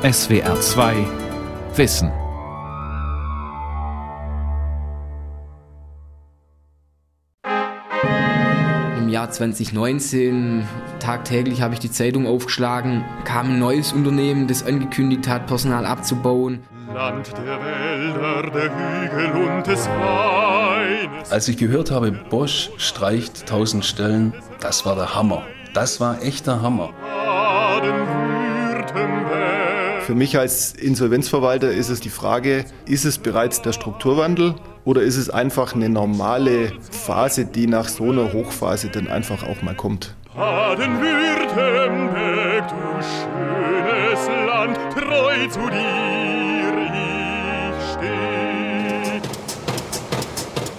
SWR 2 Wissen. Im Jahr 2019, tagtäglich habe ich die Zeitung aufgeschlagen, kam ein neues Unternehmen, das angekündigt hat, Personal abzubauen. Land der Wälder, der Hügel und des Weines. Als ich gehört habe, Bosch streicht 1000 Stellen, das war der Hammer. Das war echter Hammer. Für mich als Insolvenzverwalter ist es die Frage, ist es bereits der Strukturwandel oder ist es einfach eine normale Phase, die nach so einer Hochphase dann einfach auch mal kommt? Baden-Württemberg, du schönes Land, treu zu dir ich steh.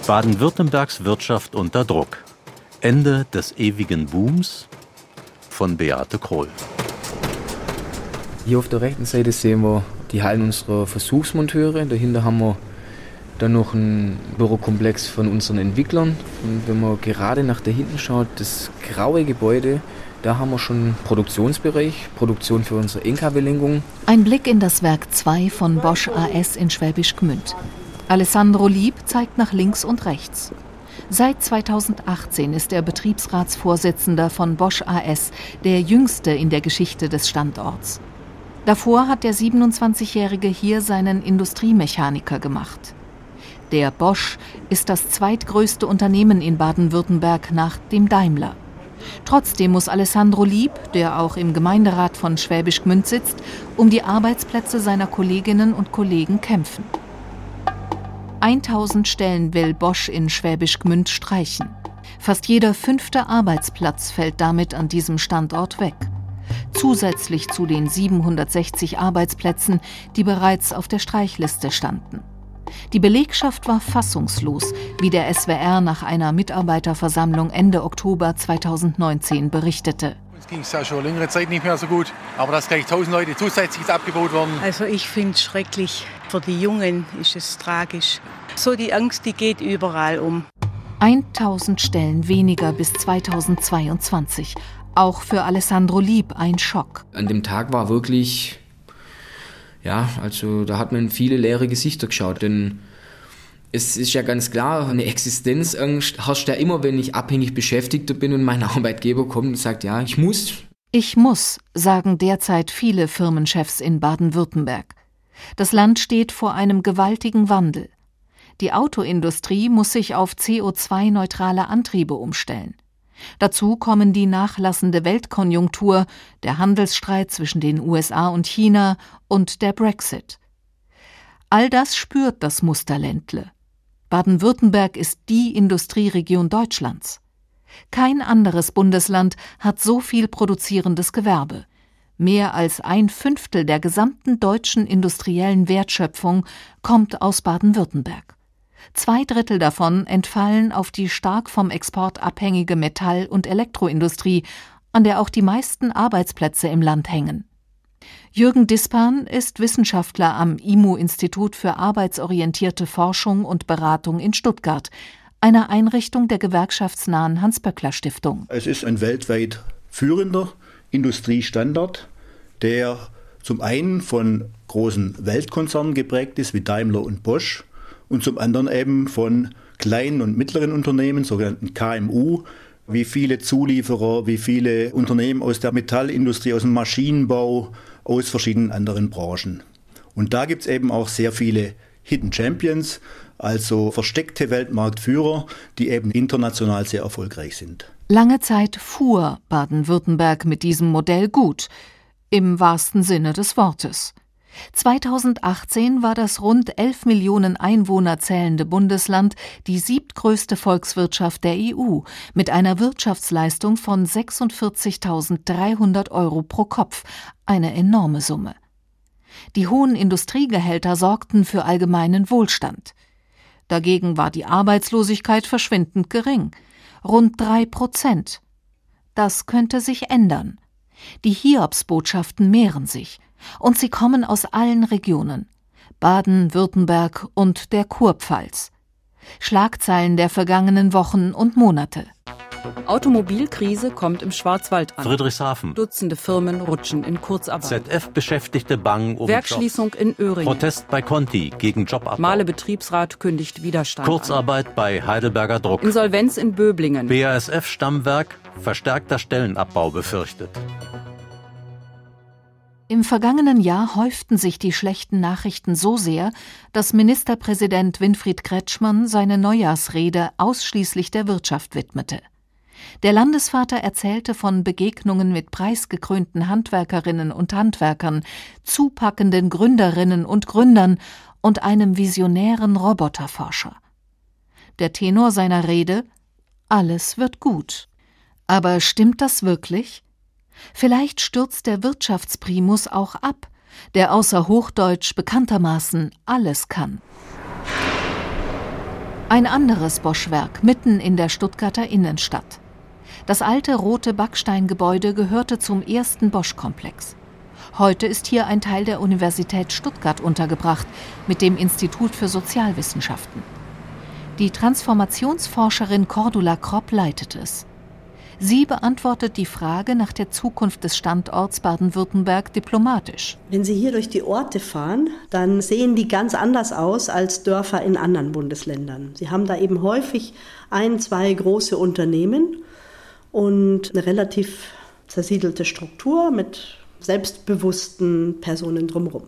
Baden-Württembergs Wirtschaft unter Druck. Ende des ewigen Booms von Beate Kroll. Hier auf der rechten Seite sehen wir die Hallen unserer Versuchsmonteure. Dahinter haben wir dann noch einen Bürokomplex von unseren Entwicklern. Und wenn man gerade nach da hinten schaut, das graue Gebäude, da haben wir schon Produktionsbereich, Produktion für unsere NKW-Lenkung. Ein Blick in das Werk 2 von Bosch AS in Schwäbisch Gmünd. Alessandro Lieb zeigt nach links und rechts. Seit 2018 ist er Betriebsratsvorsitzender von Bosch AS, der jüngste in der Geschichte des Standorts. Davor hat der 27-Jährige hier seinen Industriemechaniker gemacht. Der Bosch ist das zweitgrößte Unternehmen in Baden-Württemberg nach dem Daimler. Trotzdem muss Alessandro Lieb, der auch im Gemeinderat von Schwäbisch Gmünd sitzt, um die Arbeitsplätze seiner Kolleginnen und Kollegen kämpfen. 1000 Stellen will Bosch in Schwäbisch Gmünd streichen. Fast jeder fünfte Arbeitsplatz fällt damit an diesem Standort weg zusätzlich zu den 760 Arbeitsplätzen, die bereits auf der Streichliste standen. Die Belegschaft war fassungslos, wie der SWR nach einer Mitarbeiterversammlung Ende Oktober 2019 berichtete. Uns ging es ja schon längere Zeit nicht mehr so gut, aber dass gleich 1000 Leute zusätzlich abgebaut werden. Also ich finde es schrecklich. Für die Jungen ist es tragisch. So die Angst, die geht überall um. 1000 Stellen weniger bis 2022. Auch für Alessandro Lieb ein Schock. An dem Tag war wirklich, ja, also da hat man viele leere Gesichter geschaut, denn es ist ja ganz klar, eine Existenzangst herrscht ja immer, wenn ich abhängig Beschäftigter bin und mein Arbeitgeber kommt und sagt, ja, ich muss. Ich muss, sagen derzeit viele Firmenchefs in Baden-Württemberg. Das Land steht vor einem gewaltigen Wandel. Die Autoindustrie muss sich auf CO2-neutrale Antriebe umstellen. Dazu kommen die nachlassende Weltkonjunktur, der Handelsstreit zwischen den USA und China und der Brexit. All das spürt das Musterländle. Baden-Württemberg ist die Industrieregion Deutschlands. Kein anderes Bundesland hat so viel produzierendes Gewerbe. Mehr als ein Fünftel der gesamten deutschen industriellen Wertschöpfung kommt aus Baden-Württemberg. Zwei Drittel davon entfallen auf die stark vom Export abhängige Metall- und Elektroindustrie, an der auch die meisten Arbeitsplätze im Land hängen. Jürgen Dispan ist Wissenschaftler am IMU-Institut für arbeitsorientierte Forschung und Beratung in Stuttgart, einer Einrichtung der gewerkschaftsnahen Hans-Böckler-Stiftung. Es ist ein weltweit führender Industriestandard, der zum einen von großen Weltkonzernen geprägt ist, wie Daimler und Bosch, und zum anderen eben von kleinen und mittleren Unternehmen, sogenannten KMU, wie viele Zulieferer, wie viele Unternehmen aus der Metallindustrie, aus dem Maschinenbau, aus verschiedenen anderen Branchen. Und da gibt es eben auch sehr viele Hidden Champions, also versteckte Weltmarktführer, die eben international sehr erfolgreich sind. Lange Zeit fuhr Baden-Württemberg mit diesem Modell gut, im wahrsten Sinne des Wortes. 2018 war das rund 11 Millionen Einwohner zählende Bundesland die siebtgrößte Volkswirtschaft der EU mit einer Wirtschaftsleistung von 46.300 Euro pro Kopf, eine enorme Summe. Die hohen Industriegehälter sorgten für allgemeinen Wohlstand. Dagegen war die Arbeitslosigkeit verschwindend gering, rund drei Prozent. Das könnte sich ändern. Die Hiobsbotschaften mehren sich und sie kommen aus allen Regionen Baden, Württemberg und der Kurpfalz. Schlagzeilen der vergangenen Wochen und Monate. Automobilkrise kommt im Schwarzwald an. Friedrichshafen. Dutzende Firmen rutschen in Kurzarbeit. ZF-Beschäftigte bangen um Werkschließung Jobs. in Öhringen. Protest bei Conti gegen Jobabbau. Male Betriebsrat kündigt Widerstand Kurzarbeit an. bei Heidelberger Druck. Insolvenz in Böblingen. BASF-Stammwerk verstärkter Stellenabbau befürchtet. Im vergangenen Jahr häuften sich die schlechten Nachrichten so sehr, dass Ministerpräsident Winfried Kretschmann seine Neujahrsrede ausschließlich der Wirtschaft widmete. Der Landesvater erzählte von Begegnungen mit preisgekrönten Handwerkerinnen und Handwerkern, zupackenden Gründerinnen und Gründern und einem visionären Roboterforscher. Der Tenor seiner Rede Alles wird gut. Aber stimmt das wirklich? Vielleicht stürzt der Wirtschaftsprimus auch ab, der außer Hochdeutsch bekanntermaßen alles kann. Ein anderes Boschwerk mitten in der Stuttgarter Innenstadt. Das alte rote Backsteingebäude gehörte zum ersten Bosch-Komplex. Heute ist hier ein Teil der Universität Stuttgart untergebracht mit dem Institut für Sozialwissenschaften. Die Transformationsforscherin Cordula Kropp leitet es. Sie beantwortet die Frage nach der Zukunft des Standorts Baden-Württemberg diplomatisch. Wenn Sie hier durch die Orte fahren, dann sehen die ganz anders aus als Dörfer in anderen Bundesländern. Sie haben da eben häufig ein, zwei große Unternehmen und eine relativ zersiedelte Struktur mit selbstbewussten Personen drumherum.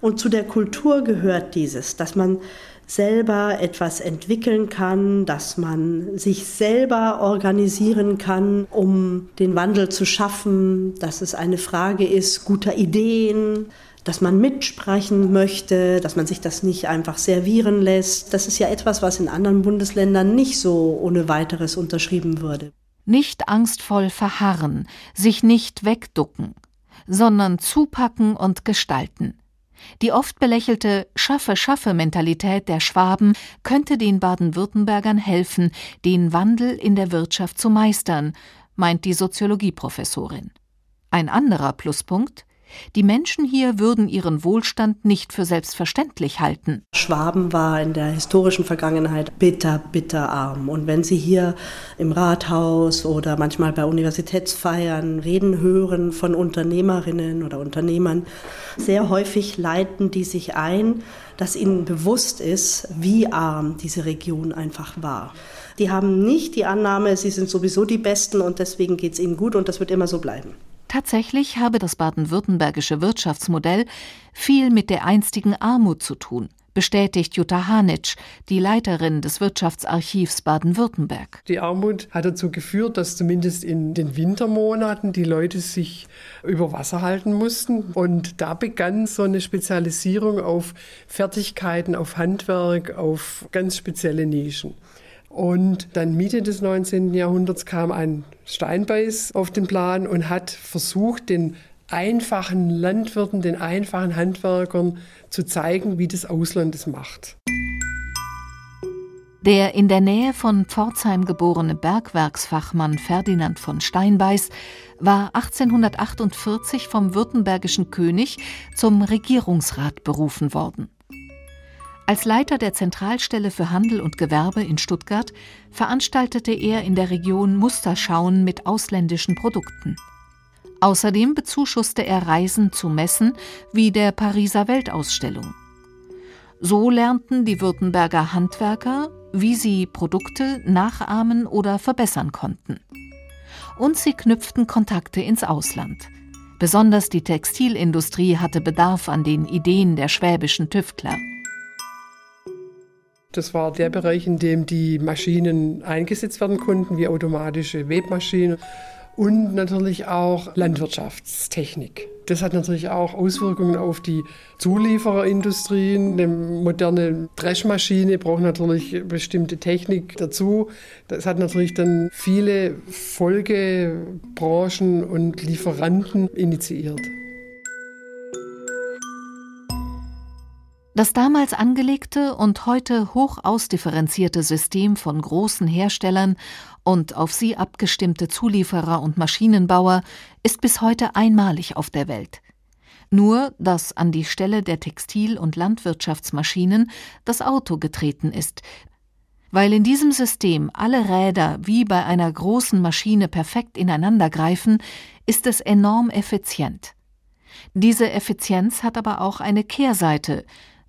Und zu der Kultur gehört dieses, dass man selber etwas entwickeln kann, dass man sich selber organisieren kann, um den Wandel zu schaffen, dass es eine Frage ist guter Ideen, dass man mitsprechen möchte, dass man sich das nicht einfach servieren lässt. Das ist ja etwas, was in anderen Bundesländern nicht so ohne weiteres unterschrieben würde. Nicht angstvoll verharren, sich nicht wegducken, sondern zupacken und gestalten. Die oft belächelte Schaffe-Schaffe-Mentalität der Schwaben könnte den Baden-Württembergern helfen, den Wandel in der Wirtschaft zu meistern, meint die Soziologieprofessorin. Ein anderer Pluspunkt die Menschen hier würden ihren Wohlstand nicht für selbstverständlich halten. Schwaben war in der historischen Vergangenheit bitter, bitter arm. Und wenn Sie hier im Rathaus oder manchmal bei Universitätsfeiern Reden hören von Unternehmerinnen oder Unternehmern, sehr häufig leiten die sich ein, dass ihnen bewusst ist, wie arm diese Region einfach war. Die haben nicht die Annahme, sie sind sowieso die Besten und deswegen geht es ihnen gut und das wird immer so bleiben. Tatsächlich habe das baden-württembergische Wirtschaftsmodell viel mit der einstigen Armut zu tun, bestätigt Jutta Hanitsch, die Leiterin des Wirtschaftsarchivs Baden-Württemberg. Die Armut hat dazu geführt, dass zumindest in den Wintermonaten die Leute sich über Wasser halten mussten. Und da begann so eine Spezialisierung auf Fertigkeiten, auf Handwerk, auf ganz spezielle Nischen. Und dann Mitte des 19. Jahrhunderts kam ein Steinbeiß auf den Plan und hat versucht, den einfachen Landwirten, den einfachen Handwerkern zu zeigen, wie das Ausland es macht. Der in der Nähe von Pforzheim geborene Bergwerksfachmann Ferdinand von Steinbeiß war 1848 vom württembergischen König zum Regierungsrat berufen worden. Als Leiter der Zentralstelle für Handel und Gewerbe in Stuttgart veranstaltete er in der Region Musterschauen mit ausländischen Produkten. Außerdem bezuschusste er Reisen zu Messen wie der Pariser Weltausstellung. So lernten die Württemberger Handwerker, wie sie Produkte nachahmen oder verbessern konnten. Und sie knüpften Kontakte ins Ausland. Besonders die Textilindustrie hatte Bedarf an den Ideen der schwäbischen Tüftler. Das war der Bereich, in dem die Maschinen eingesetzt werden konnten, wie automatische Webmaschinen und natürlich auch Landwirtschaftstechnik. Das hat natürlich auch Auswirkungen auf die Zuliefererindustrie. Eine moderne Dreschmaschine braucht natürlich bestimmte Technik dazu. Das hat natürlich dann viele Folgebranchen und Lieferanten initiiert. Das damals angelegte und heute hoch ausdifferenzierte System von großen Herstellern und auf sie abgestimmte Zulieferer und Maschinenbauer ist bis heute einmalig auf der Welt. Nur, dass an die Stelle der Textil- und Landwirtschaftsmaschinen das Auto getreten ist, Weil in diesem System alle Räder wie bei einer großen Maschine perfekt ineinandergreifen, ist es enorm effizient. Diese Effizienz hat aber auch eine Kehrseite,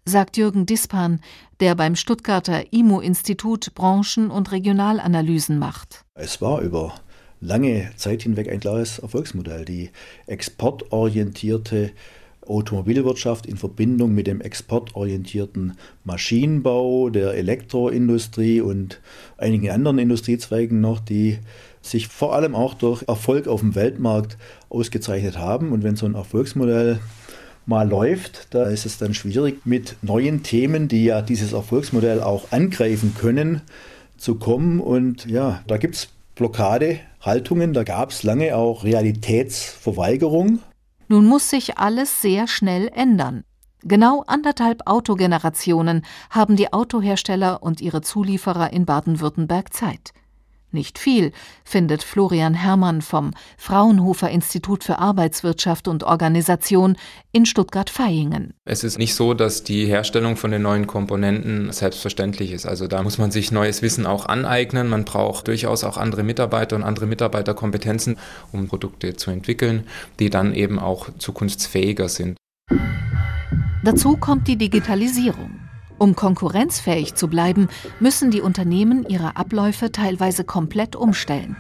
sagt Jürgen Dispan, der beim Stuttgarter IMO-Institut Branchen- und Regionalanalysen macht. Es war über lange Zeit hinweg ein klares Erfolgsmodell. Die exportorientierte Automobilwirtschaft in Verbindung mit dem exportorientierten Maschinenbau, der Elektroindustrie und einigen anderen Industriezweigen noch, die sich vor allem auch durch Erfolg auf dem Weltmarkt ausgezeichnet haben. Und wenn so ein Erfolgsmodell mal läuft, da ist es dann schwierig, mit neuen Themen, die ja dieses Erfolgsmodell auch angreifen können, zu kommen. Und ja, da gibt es Blockadehaltungen, da gab es lange auch Realitätsverweigerung. Nun muss sich alles sehr schnell ändern. Genau anderthalb Autogenerationen haben die Autohersteller und ihre Zulieferer in Baden-Württemberg Zeit. Nicht viel, findet Florian Herrmann vom Fraunhofer Institut für Arbeitswirtschaft und Organisation in Stuttgart-Vaihingen. Es ist nicht so, dass die Herstellung von den neuen Komponenten selbstverständlich ist. Also da muss man sich neues Wissen auch aneignen. Man braucht durchaus auch andere Mitarbeiter und andere Mitarbeiterkompetenzen, um Produkte zu entwickeln, die dann eben auch zukunftsfähiger sind. Dazu kommt die Digitalisierung. Um konkurrenzfähig zu bleiben, müssen die Unternehmen ihre Abläufe teilweise komplett umstellen.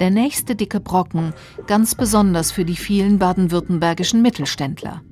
Der nächste dicke Brocken, ganz besonders für die vielen baden-württembergischen Mittelständler.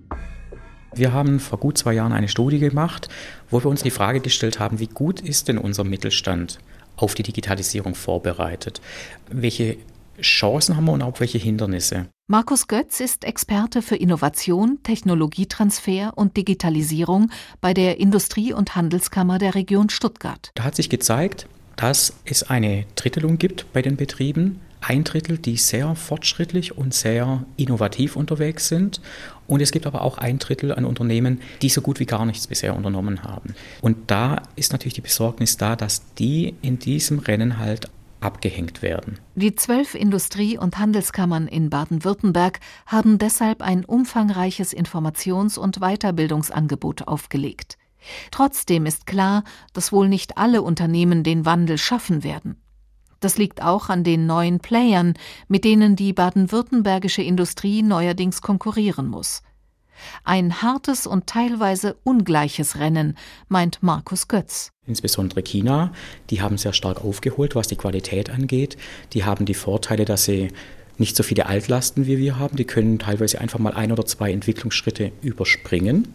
Wir haben vor gut zwei Jahren eine Studie gemacht, wo wir uns die Frage gestellt haben, wie gut ist denn unser Mittelstand auf die Digitalisierung vorbereitet? Welche Chancen haben wir und auch welche Hindernisse? Markus Götz ist Experte für Innovation, Technologietransfer und Digitalisierung bei der Industrie- und Handelskammer der Region Stuttgart. Da hat sich gezeigt, dass es eine Drittelung gibt bei den Betrieben. Ein Drittel, die sehr fortschrittlich und sehr innovativ unterwegs sind. Und es gibt aber auch ein Drittel an Unternehmen, die so gut wie gar nichts bisher unternommen haben. Und da ist natürlich die Besorgnis da, dass die in diesem Rennen halt abgehängt werden. Die zwölf Industrie- und Handelskammern in Baden-Württemberg haben deshalb ein umfangreiches Informations- und Weiterbildungsangebot aufgelegt. Trotzdem ist klar, dass wohl nicht alle Unternehmen den Wandel schaffen werden. Das liegt auch an den neuen Playern, mit denen die baden-württembergische Industrie neuerdings konkurrieren muss. Ein hartes und teilweise ungleiches Rennen, meint Markus Götz. Insbesondere China, die haben sehr stark aufgeholt, was die Qualität angeht. Die haben die Vorteile, dass sie nicht so viele Altlasten wie wir haben. Die können teilweise einfach mal ein oder zwei Entwicklungsschritte überspringen.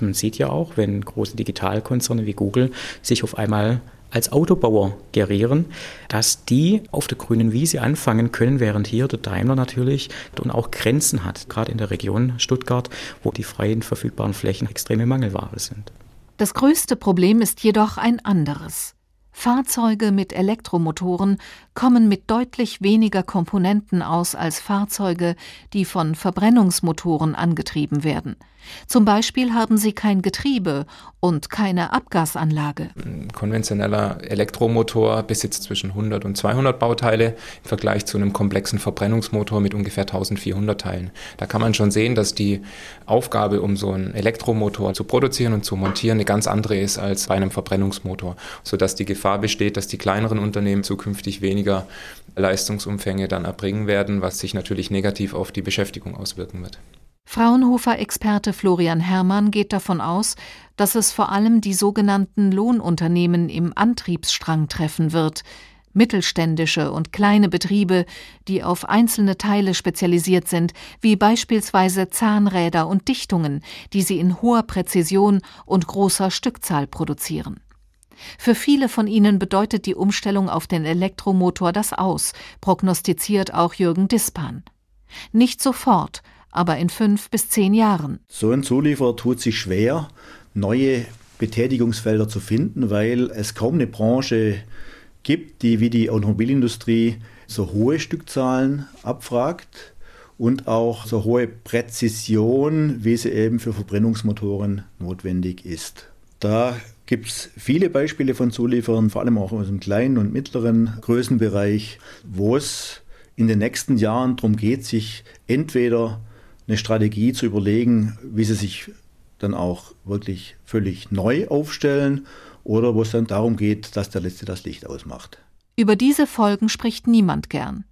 Man sieht ja auch, wenn große Digitalkonzerne wie Google sich auf einmal als Autobauer gerieren, dass die auf der grünen Wiese anfangen können, während hier der Daimler natürlich und auch Grenzen hat, gerade in der Region Stuttgart, wo die freien verfügbaren Flächen extreme Mangelware sind. Das größte Problem ist jedoch ein anderes. Fahrzeuge mit Elektromotoren kommen mit deutlich weniger Komponenten aus als Fahrzeuge, die von Verbrennungsmotoren angetrieben werden. Zum Beispiel haben sie kein Getriebe und keine Abgasanlage. Ein konventioneller Elektromotor besitzt zwischen 100 und 200 Bauteile im Vergleich zu einem komplexen Verbrennungsmotor mit ungefähr 1400 Teilen. Da kann man schon sehen, dass die Aufgabe, um so einen Elektromotor zu produzieren und zu montieren, eine ganz andere ist als bei einem Verbrennungsmotor, sodass die Gefahr besteht, dass die kleineren Unternehmen zukünftig weniger Leistungsumfänge dann erbringen werden, was sich natürlich negativ auf die Beschäftigung auswirken wird. Fraunhofer-Experte Florian Herrmann geht davon aus, dass es vor allem die sogenannten Lohnunternehmen im Antriebsstrang treffen wird, mittelständische und kleine Betriebe, die auf einzelne Teile spezialisiert sind, wie beispielsweise Zahnräder und Dichtungen, die sie in hoher Präzision und großer Stückzahl produzieren. Für viele von ihnen bedeutet die Umstellung auf den Elektromotor das Aus, prognostiziert auch Jürgen Dispan. Nicht sofort, aber in fünf bis zehn Jahren. So ein Zulieferer tut sich schwer, neue Betätigungsfelder zu finden, weil es kaum eine Branche gibt, die wie die Automobilindustrie so hohe Stückzahlen abfragt und auch so hohe Präzision, wie sie eben für Verbrennungsmotoren notwendig ist. Da gibt es viele Beispiele von Zulieferern, vor allem auch aus dem kleinen und mittleren Größenbereich, wo es in den nächsten Jahren darum geht, sich entweder eine Strategie zu überlegen, wie sie sich dann auch wirklich völlig neu aufstellen oder wo es dann darum geht, dass der Letzte das Licht ausmacht. Über diese Folgen spricht niemand gern.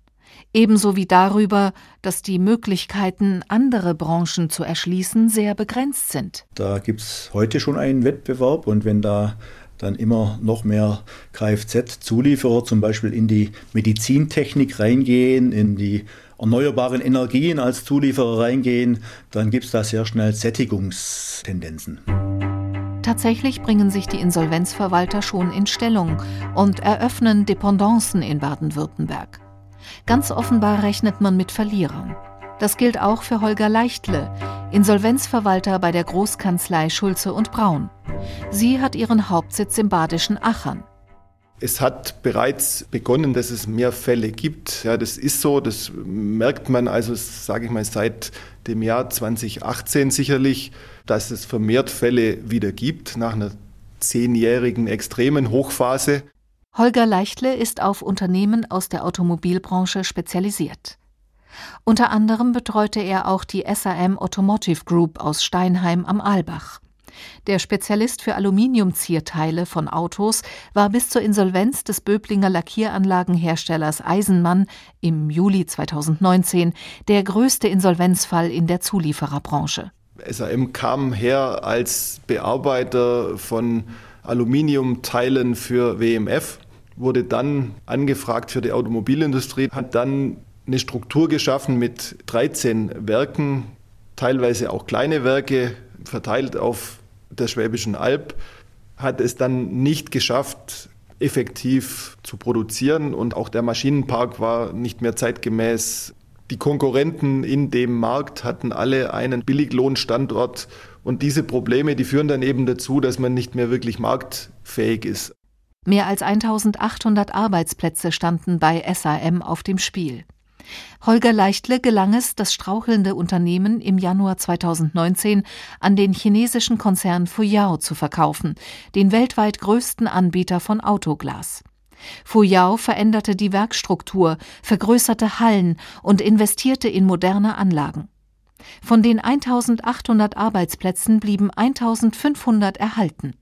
Ebenso wie darüber, dass die Möglichkeiten, andere Branchen zu erschließen, sehr begrenzt sind. Da gibt es heute schon einen Wettbewerb und wenn da dann immer noch mehr Kfz-Zulieferer zum Beispiel in die Medizintechnik reingehen, in die erneuerbaren Energien als Zulieferer reingehen, dann gibt es da sehr schnell Sättigungstendenzen. Tatsächlich bringen sich die Insolvenzverwalter schon in Stellung und eröffnen Dependancen in Baden-Württemberg. Ganz offenbar rechnet man mit Verlierern. Das gilt auch für Holger Leichtle, Insolvenzverwalter bei der Großkanzlei Schulze und Braun. Sie hat ihren Hauptsitz im badischen Achern. Es hat bereits begonnen, dass es mehr Fälle gibt. Ja, das ist so, das merkt man also, sage ich mal, seit dem Jahr 2018 sicherlich, dass es vermehrt Fälle wieder gibt nach einer zehnjährigen extremen Hochphase. Holger Leichtle ist auf Unternehmen aus der Automobilbranche spezialisiert. Unter anderem betreute er auch die SAM Automotive Group aus Steinheim am Aalbach. Der Spezialist für Aluminiumzierteile von Autos war bis zur Insolvenz des Böblinger Lackieranlagenherstellers Eisenmann im Juli 2019 der größte Insolvenzfall in der Zuliefererbranche. SAM kam her als Bearbeiter von Aluminiumteilen für WMF, wurde dann angefragt für die Automobilindustrie, hat dann eine Struktur geschaffen mit 13 Werken, teilweise auch kleine Werke, verteilt auf der Schwäbischen Alb, hat es dann nicht geschafft, effektiv zu produzieren und auch der Maschinenpark war nicht mehr zeitgemäß. Die Konkurrenten in dem Markt hatten alle einen Billiglohnstandort und diese Probleme, die führen dann eben dazu, dass man nicht mehr wirklich marktfähig ist. Mehr als 1800 Arbeitsplätze standen bei SAM auf dem Spiel. Holger Leichtle gelang es, das strauchelnde Unternehmen im Januar 2019 an den chinesischen Konzern Fuyao zu verkaufen, den weltweit größten Anbieter von Autoglas. Fuyao veränderte die Werkstruktur, vergrößerte Hallen und investierte in moderne Anlagen. Von den 1800 Arbeitsplätzen blieben 1500 erhalten.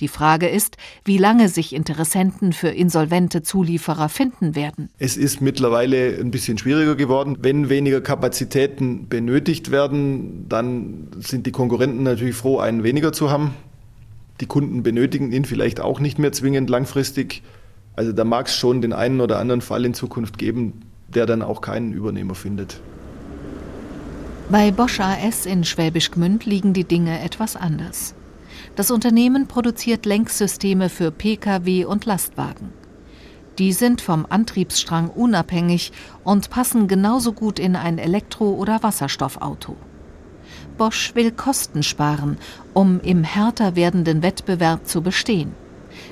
Die Frage ist, wie lange sich Interessenten für insolvente Zulieferer finden werden. Es ist mittlerweile ein bisschen schwieriger geworden. Wenn weniger Kapazitäten benötigt werden, dann sind die Konkurrenten natürlich froh, einen weniger zu haben. Die Kunden benötigen ihn vielleicht auch nicht mehr zwingend langfristig. Also da mag es schon den einen oder anderen Fall in Zukunft geben, der dann auch keinen Übernehmer findet. Bei Bosch AS in Schwäbisch Gmünd liegen die Dinge etwas anders. Das Unternehmen produziert Lenksysteme für Pkw und Lastwagen. Die sind vom Antriebsstrang unabhängig und passen genauso gut in ein Elektro- oder Wasserstoffauto. Bosch will Kosten sparen, um im härter werdenden Wettbewerb zu bestehen.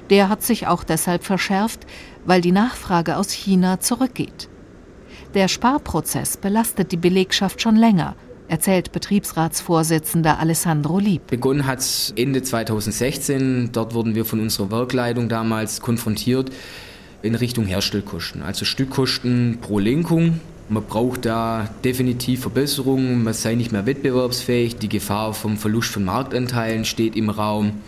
Der hat sich auch deshalb verschärft, weil die Nachfrage aus China zurückgeht. Der Sparprozess belastet die Belegschaft schon länger erzählt Betriebsratsvorsitzender Alessandro Lieb. Begonnen hat es Ende 2016. Dort wurden wir von unserer Werkleitung damals konfrontiert in Richtung Herstellkosten, also Stückkosten pro Lenkung. Man braucht da definitiv Verbesserungen, man sei nicht mehr wettbewerbsfähig, die Gefahr vom Verlust von Marktanteilen steht im Raum.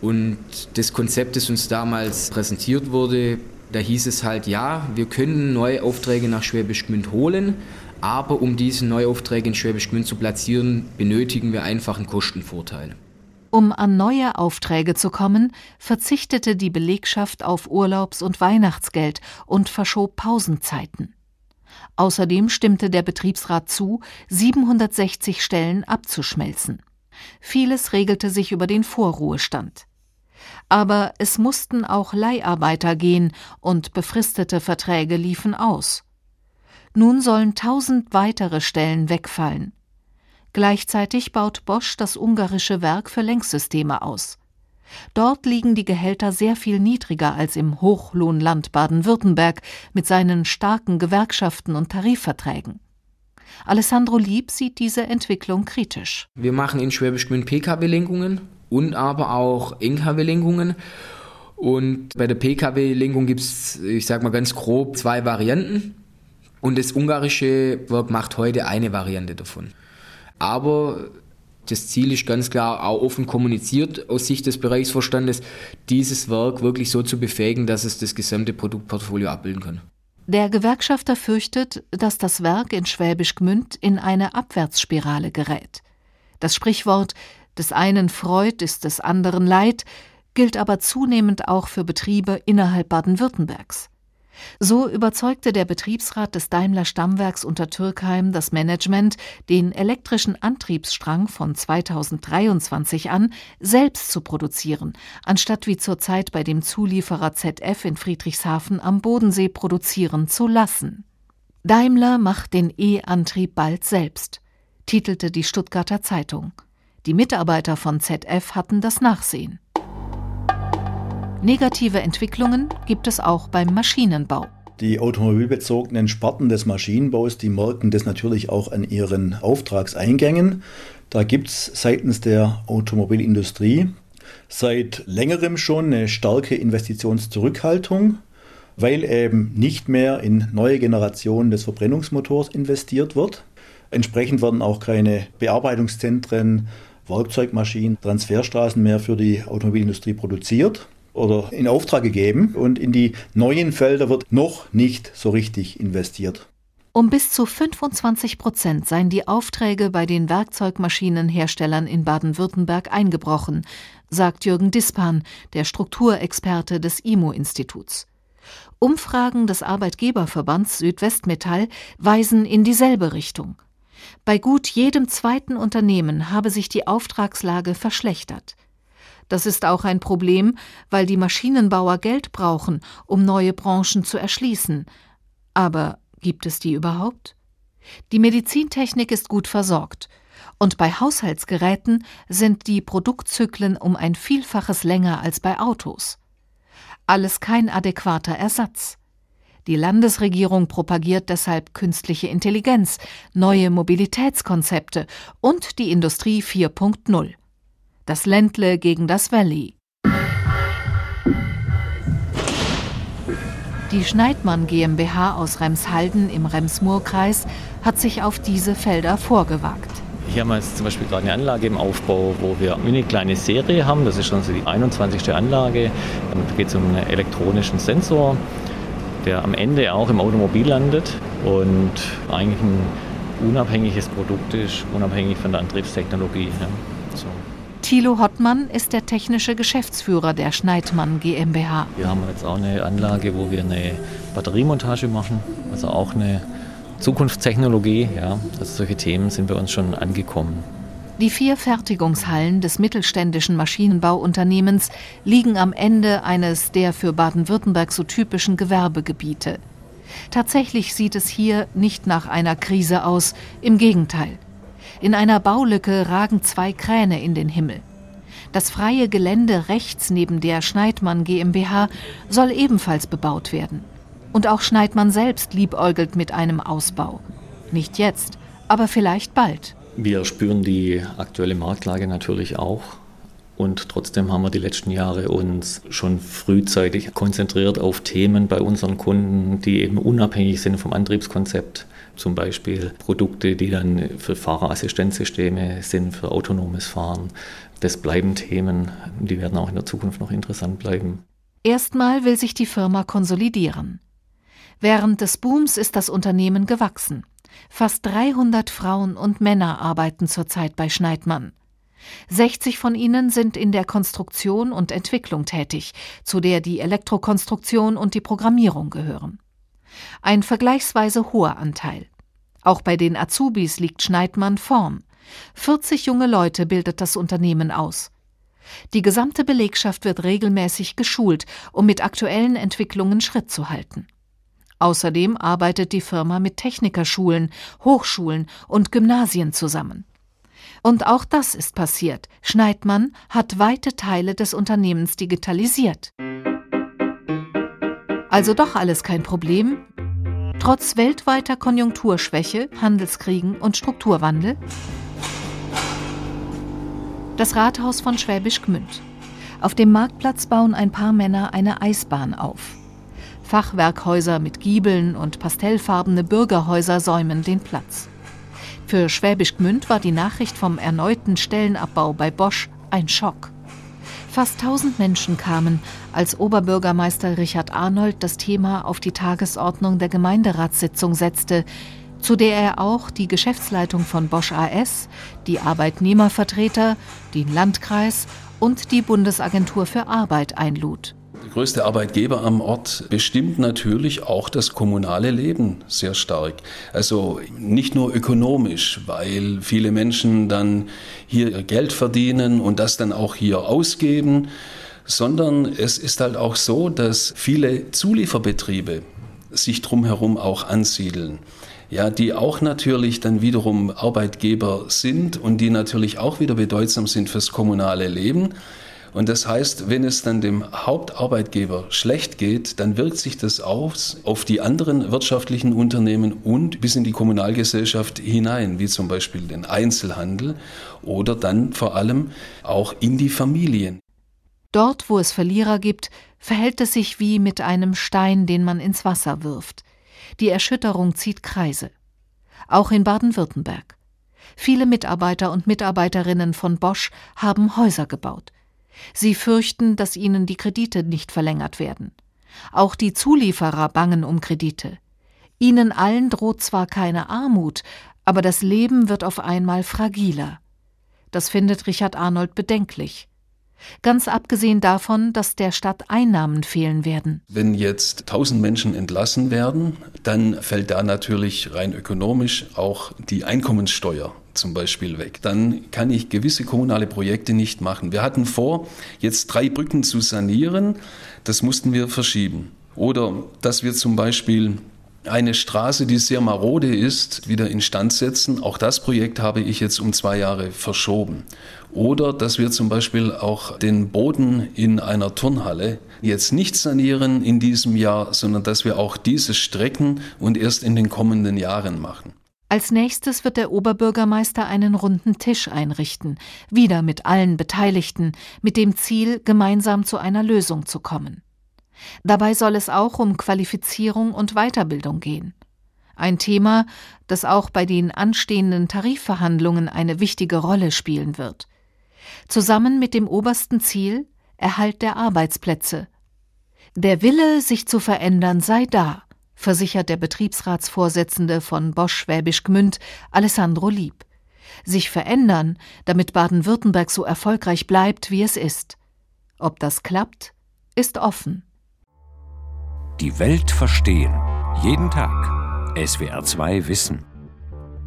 Und das Konzept, das uns damals präsentiert wurde, da hieß es halt, ja, wir können neue Aufträge nach Schwäbisch Gmünd holen, aber um diese Neuaufträge in Schwäbisch Gmünd zu platzieren, benötigen wir einfach einen Kostenvorteil. Um an neue Aufträge zu kommen, verzichtete die Belegschaft auf Urlaubs- und Weihnachtsgeld und verschob Pausenzeiten. Außerdem stimmte der Betriebsrat zu, 760 Stellen abzuschmelzen. Vieles regelte sich über den Vorruhestand. Aber es mussten auch Leiharbeiter gehen und befristete Verträge liefen aus. Nun sollen tausend weitere Stellen wegfallen. Gleichzeitig baut Bosch das ungarische Werk für Lenksysteme aus. Dort liegen die Gehälter sehr viel niedriger als im Hochlohnland Baden-Württemberg mit seinen starken Gewerkschaften und Tarifverträgen. Alessandro Lieb sieht diese Entwicklung kritisch. Wir machen in Schwäbisch Gmünd Pkw-Lenkungen und aber auch NKW-Lenkungen. Und bei der Pkw-Lenkung gibt es, ich sage mal ganz grob, zwei Varianten. Und das ungarische Werk macht heute eine Variante davon. Aber Das Ziel ist ganz klar auch offen kommuniziert aus Sicht des Bereichsvorstandes, dieses Werk wirklich so zu befähigen, dass es das gesamte Produktportfolio abbilden kann. Der Gewerkschafter fürchtet, dass das Werk in Schwäbisch Gmünd in eine Abwärtsspirale gerät. Das Sprichwort des einen Freud ist des anderen Leid gilt aber zunehmend auch für Betriebe innerhalb Baden-Württembergs. So überzeugte der Betriebsrat des Daimler Stammwerks unter Türkheim das Management, den elektrischen Antriebsstrang von 2023 an selbst zu produzieren, anstatt wie zurzeit bei dem Zulieferer ZF in Friedrichshafen am Bodensee produzieren zu lassen. Daimler macht den E-Antrieb bald selbst, titelte die Stuttgarter Zeitung. Die Mitarbeiter von ZF hatten das Nachsehen. Negative Entwicklungen gibt es auch beim Maschinenbau. Die automobilbezogenen Sparten des Maschinenbaus, die merken das natürlich auch an ihren Auftragseingängen. Da gibt es seitens der Automobilindustrie seit längerem schon eine starke Investitionszurückhaltung, weil eben nicht mehr in neue Generationen des Verbrennungsmotors investiert wird. Entsprechend werden auch keine Bearbeitungszentren, Werkzeugmaschinen, Transferstraßen mehr für die Automobilindustrie produziert oder in Auftrag gegeben und in die neuen Felder wird noch nicht so richtig investiert. Um bis zu 25 Prozent seien die Aufträge bei den Werkzeugmaschinenherstellern in Baden-Württemberg eingebrochen, sagt Jürgen Dispan, der Strukturexperte des IMO-Instituts. Umfragen des Arbeitgeberverbands Südwestmetall weisen in dieselbe Richtung. Bei gut jedem zweiten Unternehmen habe sich die Auftragslage verschlechtert. Das ist auch ein Problem, weil die Maschinenbauer Geld brauchen, um neue Branchen zu erschließen. Aber gibt es die überhaupt? Die Medizintechnik ist gut versorgt. Und bei Haushaltsgeräten sind die Produktzyklen um ein Vielfaches länger als bei Autos. Alles kein adäquater Ersatz. Die Landesregierung propagiert deshalb künstliche Intelligenz, neue Mobilitätskonzepte und die Industrie 4.0 das Ländle gegen das Valley. Die Schneidmann GmbH aus Remshalden im Rems-Murr-Kreis hat sich auf diese Felder vorgewagt. Hier haben wir jetzt zum Beispiel gerade eine Anlage im Aufbau, wo wir eine kleine Serie haben. Das ist schon so die 21. Anlage. Da geht es um einen elektronischen Sensor, der am Ende auch im Automobil landet und eigentlich ein unabhängiges Produkt ist, unabhängig von der Antriebstechnologie. Ja. Thilo Hottmann ist der technische Geschäftsführer der Schneidmann GmbH. Wir haben jetzt auch eine Anlage, wo wir eine Batteriemontage machen, also auch eine Zukunftstechnologie. Ja. Also solche Themen sind bei uns schon angekommen. Die vier Fertigungshallen des mittelständischen Maschinenbauunternehmens liegen am Ende eines der für Baden-Württemberg so typischen Gewerbegebiete. Tatsächlich sieht es hier nicht nach einer Krise aus, im Gegenteil. In einer Baulücke ragen zwei Kräne in den Himmel. Das freie Gelände rechts neben der Schneidmann GmbH soll ebenfalls bebaut werden. Und auch Schneidmann selbst liebäugelt mit einem Ausbau. Nicht jetzt, aber vielleicht bald. Wir spüren die aktuelle Marktlage natürlich auch. Und trotzdem haben wir die letzten Jahre uns schon frühzeitig konzentriert auf Themen bei unseren Kunden, die eben unabhängig sind vom Antriebskonzept zum Beispiel Produkte, die dann für Fahrerassistenzsysteme sind, für autonomes Fahren. Das bleiben Themen, die werden auch in der Zukunft noch interessant bleiben. Erstmal will sich die Firma konsolidieren. Während des Booms ist das Unternehmen gewachsen. Fast 300 Frauen und Männer arbeiten zurzeit bei Schneidmann. 60 von ihnen sind in der Konstruktion und Entwicklung tätig, zu der die Elektrokonstruktion und die Programmierung gehören. Ein vergleichsweise hoher Anteil. Auch bei den Azubis liegt Schneidmann vorn. 40 junge Leute bildet das Unternehmen aus. Die gesamte Belegschaft wird regelmäßig geschult, um mit aktuellen Entwicklungen Schritt zu halten. Außerdem arbeitet die Firma mit Technikerschulen, Hochschulen und Gymnasien zusammen. Und auch das ist passiert. Schneidmann hat weite Teile des Unternehmens digitalisiert. Also doch alles kein Problem? Trotz weltweiter Konjunkturschwäche, Handelskriegen und Strukturwandel? Das Rathaus von Schwäbisch Gmünd. Auf dem Marktplatz bauen ein paar Männer eine Eisbahn auf. Fachwerkhäuser mit Giebeln und pastellfarbene Bürgerhäuser säumen den Platz. Für Schwäbisch Gmünd war die Nachricht vom erneuten Stellenabbau bei Bosch ein Schock. Fast 1000 Menschen kamen, als Oberbürgermeister Richard Arnold das Thema auf die Tagesordnung der Gemeinderatssitzung setzte, zu der er auch die Geschäftsleitung von Bosch AS, die Arbeitnehmervertreter, den Landkreis und die Bundesagentur für Arbeit einlud. Größte Arbeitgeber am Ort bestimmt natürlich auch das kommunale Leben sehr stark. Also nicht nur ökonomisch, weil viele Menschen dann hier Geld verdienen und das dann auch hier ausgeben, sondern es ist halt auch so, dass viele Zulieferbetriebe sich drumherum auch ansiedeln ja, die auch natürlich dann wiederum Arbeitgeber sind und die natürlich auch wieder bedeutsam sind fürs kommunale Leben. Und das heißt, wenn es dann dem Hauptarbeitgeber schlecht geht, dann wirkt sich das aus auf die anderen wirtschaftlichen Unternehmen und bis in die Kommunalgesellschaft hinein, wie zum Beispiel den Einzelhandel oder dann vor allem auch in die Familien. Dort, wo es Verlierer gibt, verhält es sich wie mit einem Stein, den man ins Wasser wirft. Die Erschütterung zieht Kreise. Auch in Baden-Württemberg. Viele Mitarbeiter und Mitarbeiterinnen von Bosch haben Häuser gebaut. Sie fürchten, dass ihnen die Kredite nicht verlängert werden. Auch die Zulieferer bangen um Kredite. Ihnen allen droht zwar keine Armut, aber das Leben wird auf einmal fragiler. Das findet Richard Arnold bedenklich. Ganz abgesehen davon, dass der Stadt Einnahmen fehlen werden. Wenn jetzt 1000 Menschen entlassen werden, dann fällt da natürlich rein ökonomisch auch die Einkommenssteuer zum Beispiel weg. Dann kann ich gewisse kommunale Projekte nicht machen. Wir hatten vor, jetzt drei Brücken zu sanieren. Das mussten wir verschieben. Oder dass wir zum Beispiel eine Straße, die sehr marode ist, wieder instand setzen. Auch das Projekt habe ich jetzt um zwei Jahre verschoben. Oder dass wir zum Beispiel auch den Boden in einer Turnhalle jetzt nicht sanieren in diesem Jahr, sondern dass wir auch diese strecken und erst in den kommenden Jahren machen. Als nächstes wird der Oberbürgermeister einen runden Tisch einrichten, wieder mit allen Beteiligten, mit dem Ziel, gemeinsam zu einer Lösung zu kommen. Dabei soll es auch um Qualifizierung und Weiterbildung gehen. Ein Thema, das auch bei den anstehenden Tarifverhandlungen eine wichtige Rolle spielen wird. Zusammen mit dem obersten Ziel Erhalt der Arbeitsplätze. Der Wille, sich zu verändern, sei da, versichert der Betriebsratsvorsitzende von Bosch Schwäbisch Gmünd, Alessandro Lieb. Sich verändern, damit Baden-Württemberg so erfolgreich bleibt, wie es ist. Ob das klappt, ist offen. Die Welt verstehen. Jeden Tag. SWR2 Wissen.